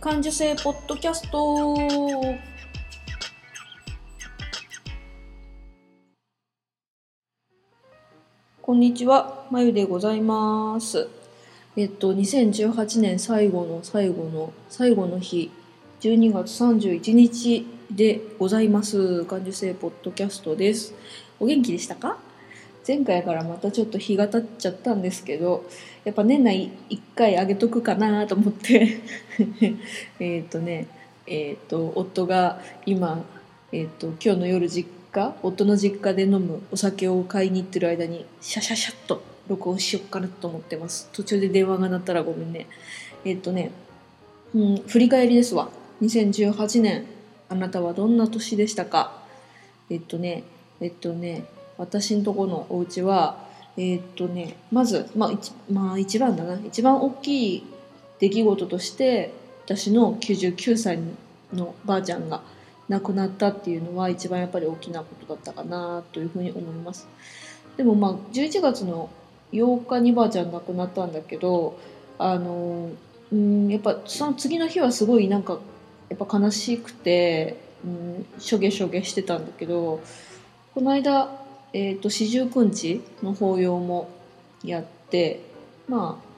感受性ポッドキャストこんにちは、まゆでございます。えっと、2018年最後の最後の最後の日、12月31日でございます。感受性ポッドキャストです。お元気でしたか？前回からまたちょっと日が経っちゃったんですけどやっぱ年内1回あげとくかなと思って。えっとねえっ、と夫が今、えっと今日の夜実家夫の実家で飲むお酒を買いに行ってる間にシャシャシャっと録音しよっかなと思ってます。途中で電話が鳴ったらごめんね。えっ、とね、うん、振り返りですわ。2018年あなたはどんな年でしたか？えっとねえっとね私のとこのお家はえーっとねまず、まあ一まあ、一番だな。一番大きい出来事として私の99歳のばあちゃんが亡くなったっていうのは一番やっぱり大きなことだったかなというふうに思います。でもまあ11月の8日にばあちゃん亡くなったんだけどあのうんやっぱその次の日はすごいなんかやっぱ悲しくて、うん、しょげしょげしてたんだけどこの間えー、と四十九日の法要もやってまあ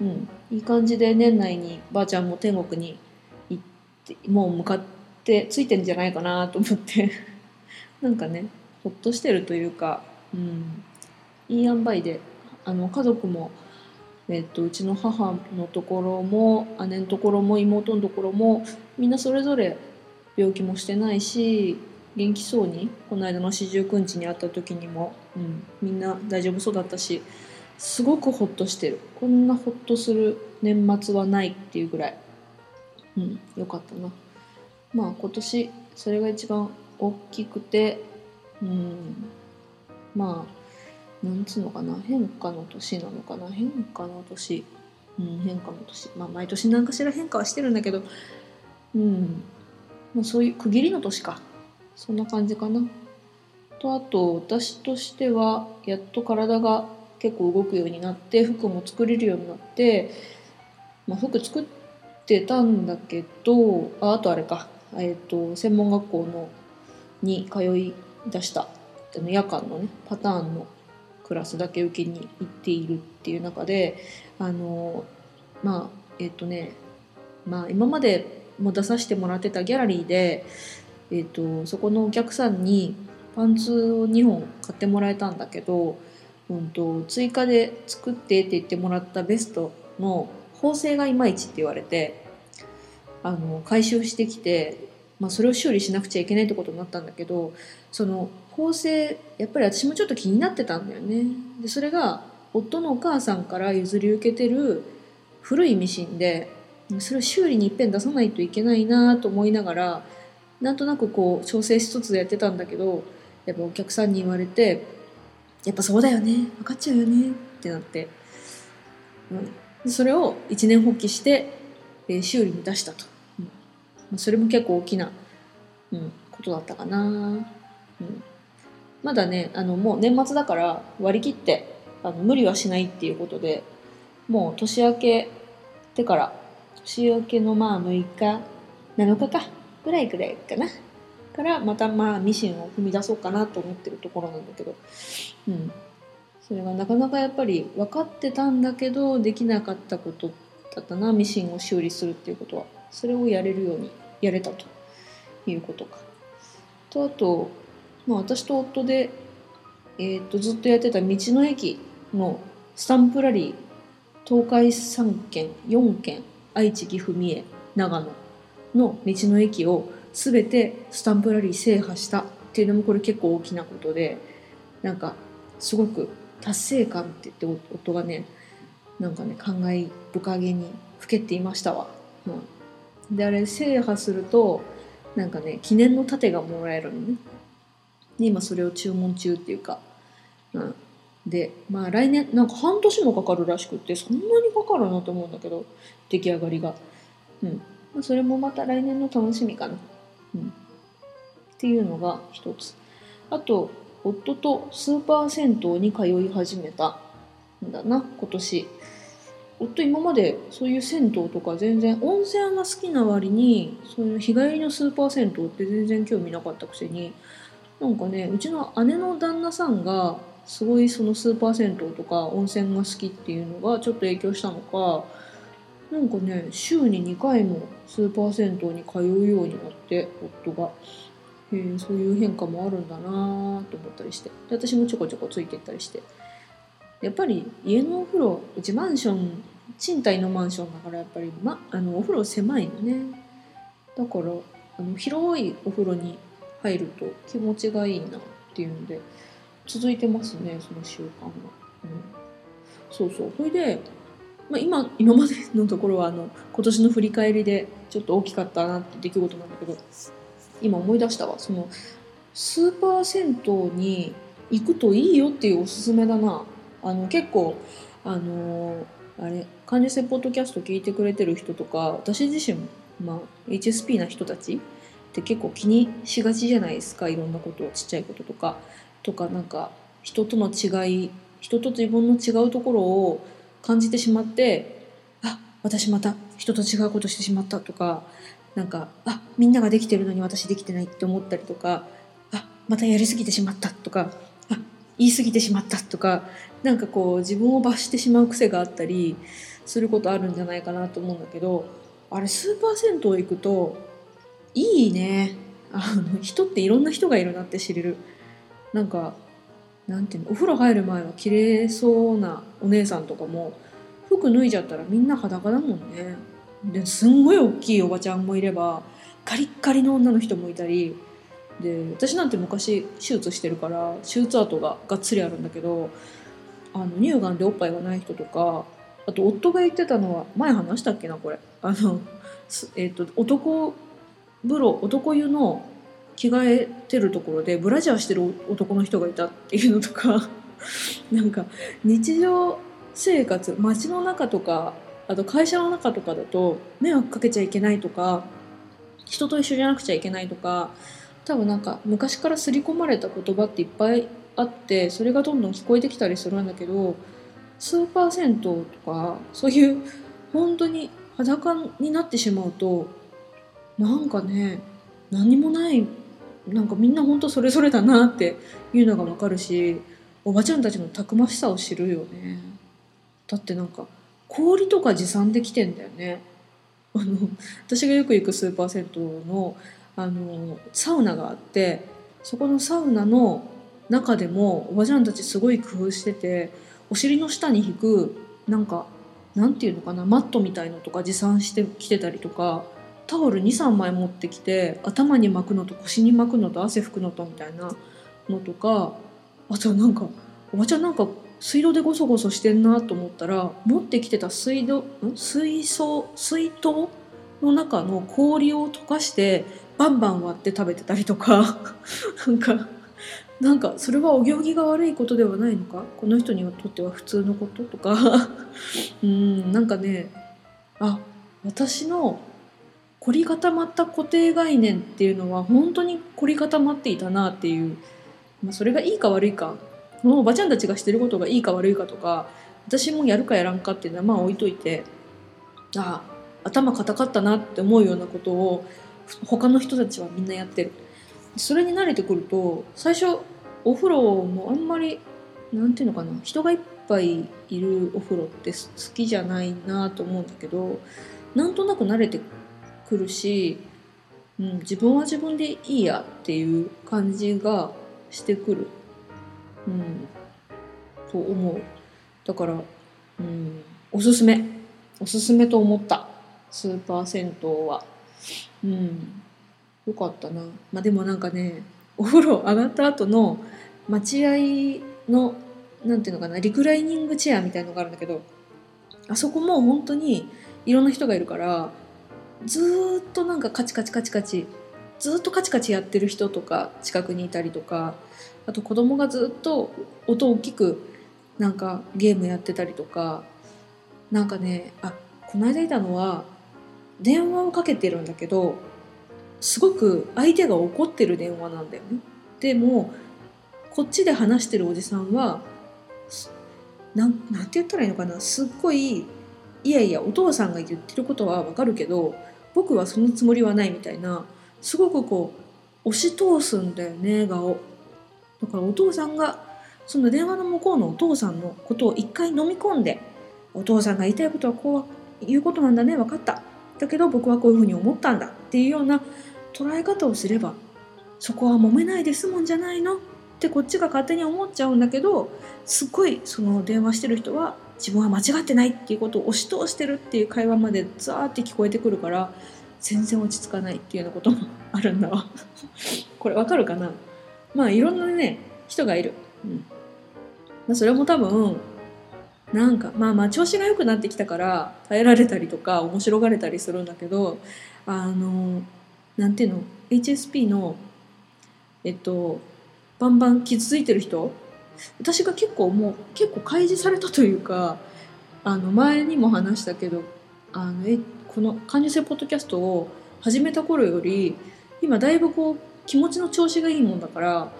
うんいい感じで年内にばあちゃんも天国に行ってもう向かってついてんじゃないかなと思って。なんかねほっとしてるというか、うん、いい塩梅であの家族も、えー、とうちの母のところも姉のところも妹のところもみんなそれぞれ病気もしてないし元気そうにこの間の四十九日に会った時にも、うん、みんな大丈夫そうだったしすごくホッとしてる。こんなホッとする年末はないっていうぐらい、うん、よかったな。まあ今年それが一番大きくて、うん、まあなんつうのかな変化の年なのかな変化の年、うん、変化の年。まあ毎年何かしら変化はしてるんだけどうんまあそういう区切りの年か。そんな感じかな。とあと私としてはやっと体が結構動くようになって服も作れるようになって、まあ、服作ってたんだけどああとあれか、えー、と専門学校のに通い出したあの夜間のねパターンのクラスだけ受けに行っているっていう中であのまあえっ、とねまあ今までも出させてもらってたギャラリーでえーと、そこのお客さんにパンツを2本買ってもらえたんだけど、うんと、追加で作ってって言ってもらったベストの縫製がいまいちって言われてあの回収してきて、まあ、それを修理しなくちゃいけないってことになったんだけどその縫製やっぱり私もちょっと気になってたんだよね。でそれが夫のお母さんから譲り受けてる古いミシンでそれを修理にいっぺん出さないといけないなと思いながらなんとなくこう調整一つでやってたんだけどやっぱお客さんに言われて「やっぱそうだよね分かっちゃうよね」ってなって、うん、それを一年発起して、えー、修理に出したと、うん、それも結構大きな、うん、ことだったかな、うん、まだねあのもう年末だから割り切ってあの無理はしないっていうことでもう年明けてから年明けのまあ6日7日か。ぐらいぐらいかな。からまたまあミシンを踏み出そうかなと思ってるところなんだけど。うん。それがなかなかやっぱり分かってたんだけどできなかったことだったなミシンを修理するっていうことは。それをやれるようにやれたということか。とあと、まあ、私と夫で、えー、とずっとやってた道の駅のスタンプラリー東海3県4県愛知岐阜三重長野の道の駅を全てスタンプラリー制覇したっていうのもこれ結構大きなことでなんかすごく達成感って言って夫がねなんかね感慨深げにふけていましたわ。うん、であれ制覇するとなんかね記念の盾がもらえるのね。で今それを注文中っていうか、うん、でまあ来年なんか半年もかかるらしくってそんなにかかるなと思うんだけど出来上がりが。うん、それもまた来年の楽しみかな。うん、っていうのが一つ。あと夫とスーパー銭湯に通い始めたんだな今年。夫今までそういう銭湯とか全然温泉が好きな割にそういう日帰りのスーパー銭湯って全然興味なかったくせになんかねうちの姉の旦那さんがすごいそのスーパー銭湯とか温泉が好きっていうのがちょっと影響したのかなんかね週に2回もスーパー銭湯に通うようになって夫が。へえそういう変化もあるんだなと思ったりして。で私もちょこちょこついていったりして。やっぱり家のお風呂うちマンション賃貸のマンションだからやっぱり、ま、あのお風呂狭いのね。だからあの広いお風呂に入ると気持ちがいいなっていうので続いてますねその習慣が、うん、そうそう。それで、まあ、今今までのところはあの今年の振り返りでちょっと大きかったなって出来事なんだけど今思い出したわ。そのスーパー銭湯に行くといいよっていうおすすめだな。あの結構あのあれ患者性ポッドキャスト聞いてくれてる人とか私自身、まあ、HSP な人たちって結構気にしがちじゃないですか。いろんなことちっちゃいこととか。とかなんか人との違い人と自分の違うところを感じてしまってあ私また人と違うことしてしまったとかなんかあみんなができてるのに私できてないって思ったりとかあまたやりすぎてしまったとかあ言い過ぎてしまったとかなんかこう自分を罰してしまう癖があったりすることあるんじゃないかなと思うんだけどあれスーパー銭湯行くといいね。あの人っていろんな人がいるなって知れる。なんかなんていうのお風呂入る前は綺麗そうなお姉さんとかも服脱いじゃったらみんな裸だもんね。ですんごい大きいおばちゃんもいればカリッカリの女の人もいたり。で私なんて昔手術してるから手術跡ががっつりあるんだけどあの乳がんでおっぱいがない人とかあと夫が言ってたのは前話したっけなこれ。あの、えーと、男風呂男湯の着替えてるところでブラジャーしてる男の人がいたっていうのとか。なんか日常生活街の中とかあと会社の中とかだと迷惑かけちゃいけないとか人と一緒じゃなくちゃいけないとか多分なんか昔から刷り込まれた言葉っていっぱいあってそれがどんどん聞こえてきたりするんだけどスーパー銭湯とかそういう本当に裸になってしまうとなんかね何もないなんかみんな本当それぞれだなっていうのがわかるしおばちゃんたちのたくましさを知るよね。だってなんか氷とか持参できてんだよね。あの私がよく行くスーパー銭湯のあのサウナがあってそこのサウナの中でもおばちゃんたちすごい工夫しててお尻の下に引くなんかなんていうのかなマットみたいのとか持参してきてたりとかタオル23枚持ってきて頭に巻くのと腰に巻くのと汗拭くのとみたいなのとかあとなんかおばちゃんなんか水道でゴソゴソしてんなと思ったら持ってきてた水道水槽水筒の中の氷を溶かしてバンバン割って食べてたりとか なんかなんかそれはお行儀が悪いことではないのか？この人にとっては普通のこととか？うんなんかねあ私の凝り固まった固定概念っていうのは本当に凝り固まっていたなっていう、まあ、それがいいか悪いか。このおばちゃんたちがしてることがいいか悪いかとか私もやるかやらんかっていうのはまあ置いといてあ頭固かったなって思うようなことを他の人たちはみんなやってる。それに慣れてくると最初お風呂もあんまりなんていうのかな人がいっぱいいるお風呂って好きじゃないなと思うんだけどなんとなく慣れてくるし、うん、自分は自分でいいやっていう感じがしてくる。うん、と思う。だから、うん、おすすめ。おすすめと思った。スーパー銭湯は。うん。よかったな。まあでもなんかねお風呂上がった後の待合のなんていうのかなリクライニングチェアみたいのがあるんだけどあそこも本当にいろんな人がいるからずっとなんかカチカチカチカチずっとカチカチやってる人とか近くにいたりとかあと子供がずっと音大きくなんかゲームやってたりとかなんかねあこの間いたのは電話をかけてるんだけどすごく相手が怒ってる電話なんだよね。でもこっちで話してるおじさんはなんなんて言ったらいいのかなすっごいいやいやお父さんが言ってることはわかるけど僕はそのつもりはないみたいなすごくこう押し通すんだよね画をだからお父さんがその電話の向こうのお父さんのことを一回飲み込んでお父さんが言いたいことはこういうことなんだね分かった。だけど僕はこういうふうに思ったんだっていうような捉え方をすればそこは揉めないで済むんじゃないの？ってこっちが勝手に思っちゃうんだけどすっごいその電話してる人は自分は間違ってないっていうことを押し通してるっていう会話までザーって聞こえてくるから全然落ち着かないっていうようなこともあるんだわ。これわかるかな？まあいろんなね人がいる、うん。まあ、それも多分なんかまあまあ調子が良くなってきたから耐えられたりとか面白がれたりするんだけどあのなんていうの？HSP のえっとバンバン傷ついてる人？私が結構もう結構開示されたというかあの前にも話したけどあのこの感受性ポッドキャストを始めた頃より今だいぶこう気持ちの調子がいいもんだから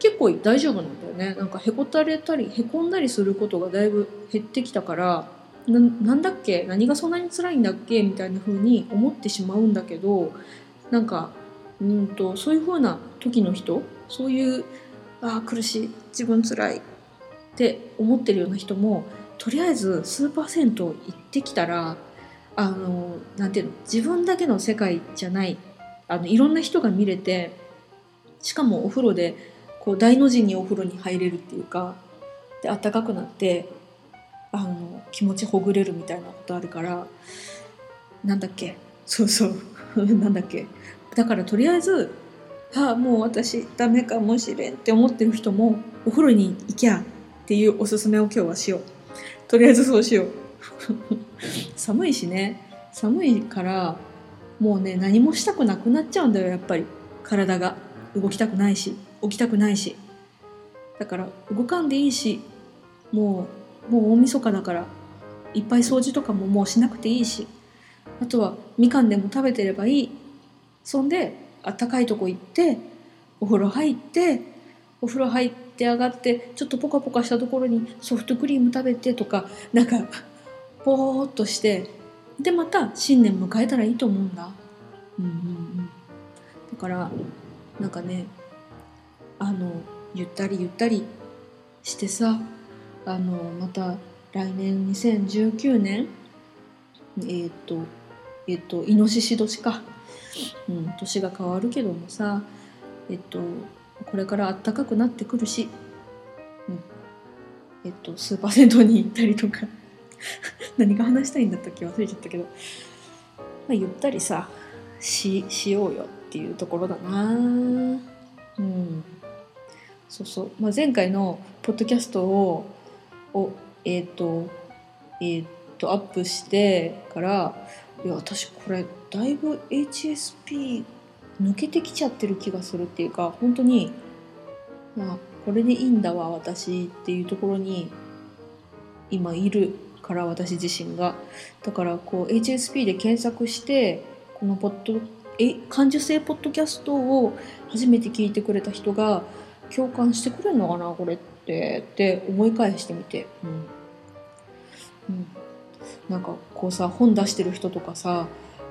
結構大丈夫なんだよね。なんかへこたれたりへこんだりすることがだいぶ減ってきたからななんだっけ？何がそんなに辛いんだっけ？みたいな風に思ってしまうんだけどなんかうんとそういう風な時の人そういうあ苦しい自分辛いって思ってるような人もとりあえず数パーセント行ってきたらあのなんていうの自分だけの世界じゃないあのいろんな人が見れてしかもお風呂でこう大の字にお風呂に入れるっていうかで暖かくなってあの気持ちほぐれるみたいなことあるからなんだっけそうそう なんだっけ。だからとりあえずああもう私ダメかもしれんって思ってる人もお風呂に行きゃっていうおすすめを今日はしよう。とりあえずそうしよう。寒いしね。寒いからもうね何もしたくなくなっちゃうんだよやっぱり。体が。動きたくないし。起きたくないし。だから動かんでいいしもうもう大晦日だからいっぱい掃除とかももうしなくていいし。あとはみかんでも食べてればいい。そんであったかいとこ行ってお風呂入ってお風呂入って上がってちょっとポカポカしたところにソフトクリーム食べてとかなんかぼーっとしてでまた新年迎えたらいいと思うんだ。うんうんうん、だからなんかねあのゆったりゆったりしてさあのまた来年2019年えっ、ー、とえっ、ー、とイノシシ年か。うん、年が変わるけどもさえっとこれから暖かくなってくるし、うん、えっとスーパー銭湯に行ったりとか 何が話したいんだったっけ忘れちゃったけど、まあ、ゆったりさししようよっていうところだな。うん。そうそう、まあ、前回のポッドキャストををえっ、ー、とえっ、ー、とアップしてからいや私これだいぶ HSP 抜けてきちゃってる気がするっていうか本当にまあこれでいいんだわ私っていうところに今いるから私自身が。だからこう HSP で検索してこのポッドえ感受性ポッドキャストを初めて聞いてくれた人が共感してくれるのかなこれって。って思い返してみて、うん。うん、なんかこうさ本出してる人とかさ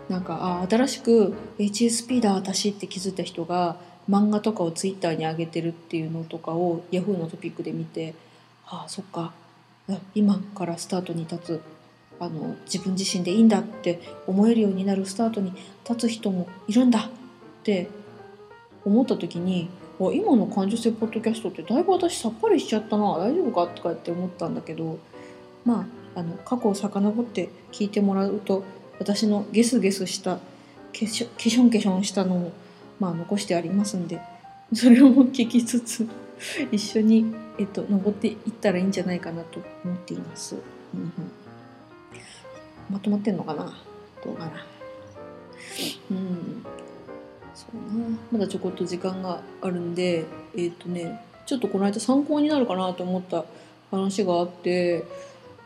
なんかあ新しく HSP だ私って気づいた人が漫画とかをツイッターに上げてるっていうのとかを Yahoo のトピックで見てああそっか。今からスタートに立つ。あの自分自身でいいんだって思えるようになるスタートに立つ人もいるんだって思った時に今の感受性ポッドキャストってだいぶ私さっぱりしちゃったな大丈夫かとかって思ったんだけどまああの過去を遡って聞いてもらうと私のゲスゲスしたケショケションケションしたのも、まあ、残してありますんでそれも聞きつつ 一緒に、えっと、登っていったらいいんじゃないかなと思っています。うん、まとまってんのかな？どうかな？うん。そうなまだちょこっと時間があるんでえっ、とねちょっとこの間参考になるかなと思った話があって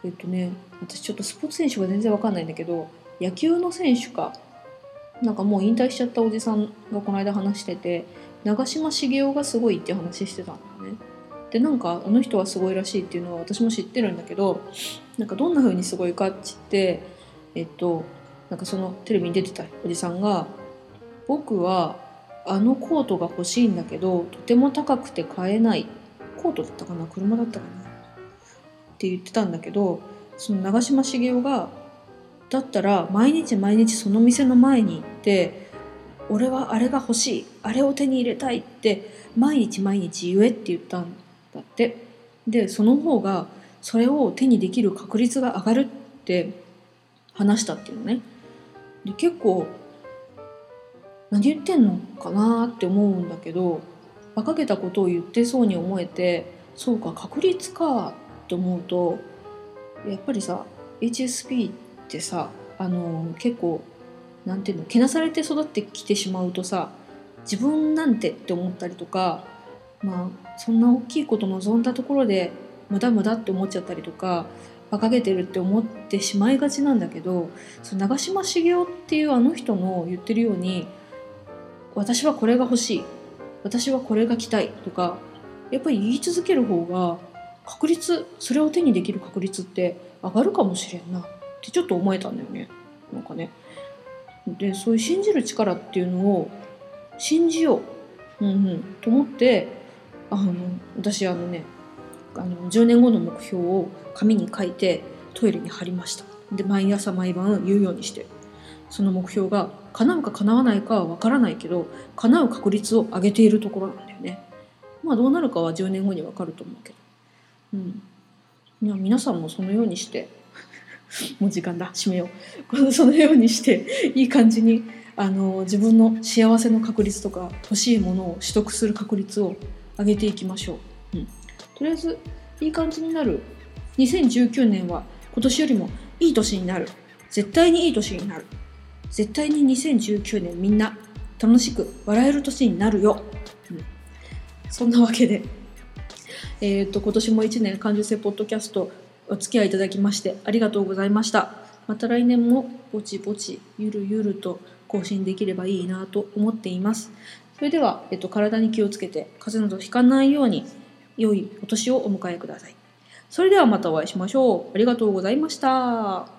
えっとね私ちょっとスポーツ選手が全然わかんないんだけど野球の選手か。なんかもう引退しちゃったおじさんがこの間話してて長嶋茂雄がすごいって話してたんだよね。でなんかあの人はすごいらしいっていうのは私も知ってるんだけどなんかどんな風にすごいかって言ってえっとなんかそのテレビに出てたおじさんが「僕はあのコートが欲しいんだけどとても高くて買えない」コートだったかな車だったかなって言ってたんだけどその長嶋茂雄がだったら毎日毎日その店の前に行って俺はあれが欲しいあれを手に入れたいって毎日毎日言えって言ったんだって。でその方がそれを手にできる確率が上がるって話したっていうのね。で結構何言ってんのかなって思うんだけど馬鹿げたことを言ってそうに思えてそうか確率かって思うとやっぱりさ HSP ってさあの結構なんていうのけなされて育ってきてしまうとさ自分なんてって思ったりとかまあそんな大きいこと望んだところで無駄無駄って思っちゃったりとか馬鹿げてるって思ってしまいがちなんだけどその長嶋茂雄っていうあの人の言ってるように私はこれが欲しい私はこれが着たいとかやっぱり言い続ける方が確率それを手にできる確率って上がるかもしれんなってちょっと思えたんだよね。なんかね。でそういう信じる力っていうのを信じよう、うんうん、と思ってあの私あのねあの10年後の目標を紙に書いてトイレに貼りました。で毎朝毎晩言うようにして。その目標が叶うか叶わないかは分からないけど叶う確率を上げているところなんだよね。まあどうなるかは10年後に分かると思うけど。うん。皆さんもそのようにしてもう時間だ。閉めよう。そのようにしていい感じにあの自分の幸せの確率とか欲しいものを取得する確率を上げていきましょう、うん、とりあえずいい感じになる。2019年は今年よりもいい年になる。絶対にいい年になる。絶対に2019年みんな楽しく笑える年になるよ、うん、そんなわけで。えーと、今年も1年感受性ポッドキャストお付き合いいただきましてありがとうございました。また来年もぼちぼちゆるゆると更新できればいいなと思っています。それでは、えっと、体に気をつけて風邪などひかないように良いお年をお迎えください。それではまたお会いしましょう。ありがとうございました。